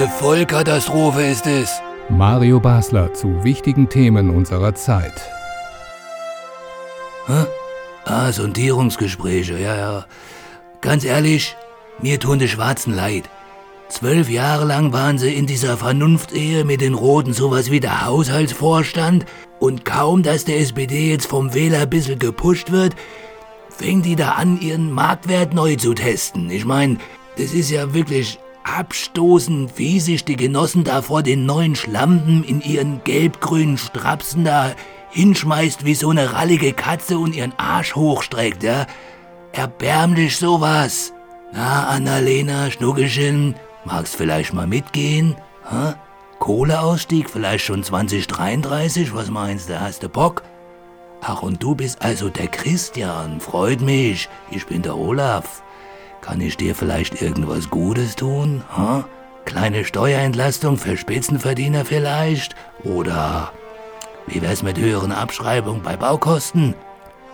Eine Vollkatastrophe ist es. Mario Basler zu wichtigen Themen unserer Zeit. Hä? Ah, Sondierungsgespräche, ja, ja. Ganz ehrlich, mir tun die Schwarzen leid. Zwölf Jahre lang waren sie in dieser Vernunftehe mit den Roten sowas wie der Haushaltsvorstand und kaum, dass der SPD jetzt vom Wähler ein bisschen gepusht wird, fängt die da an, ihren Marktwert neu zu testen. Ich meine, das ist ja wirklich abstoßend, wie sich die Genossen da vor den neuen Schlampen in ihren gelb-grünen Strapsen da hinschmeißt wie so eine rallige Katze und ihren Arsch hochstreckt, ja? Erbärmlich sowas. Na, Annalena, Schnuckelchen, magst vielleicht mal mitgehen? Hä? Kohleausstieg vielleicht schon 2033? Was meinst du, hast du Bock? Ach, und du bist also der Christian. Freut mich. Ich bin der Olaf. Kann ich dir vielleicht irgendwas Gutes tun? Hä? Kleine Steuerentlastung für Spitzenverdiener vielleicht? Oder wie wär's mit höheren Abschreibungen bei Baukosten?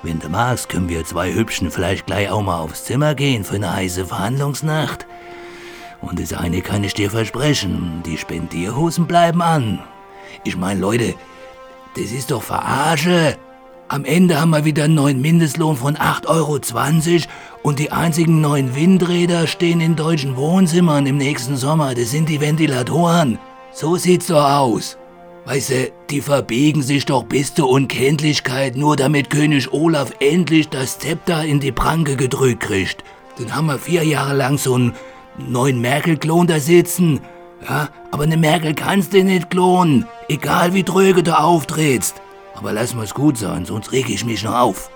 Wenn du magst, können wir zwei Hübschen vielleicht gleich auch mal aufs Zimmer gehen für eine heiße Verhandlungsnacht. Und das eine kann ich dir versprechen, die Spendierhosen bleiben an. Ich mein, Leute, das ist doch Verarsche. Am Ende haben wir wieder einen neuen Mindestlohn von 8,20 Euro und die einzigen neuen Windräder stehen in deutschen Wohnzimmern im nächsten Sommer. Das sind die Ventilatoren. So sieht's doch aus. Weißt du, die verbiegen sich doch bis zur Unkenntlichkeit, nur damit König Olaf endlich das Zepter in die Pranke gedrückt kriegt. Dann haben wir vier Jahre lang so einen neuen Merkel-Klon da sitzen. Ja, aber eine Merkel kannst du nicht klonen, egal wie tröge du auftrittst. Aber lass mal's gut sein, sonst reg ich mich noch auf.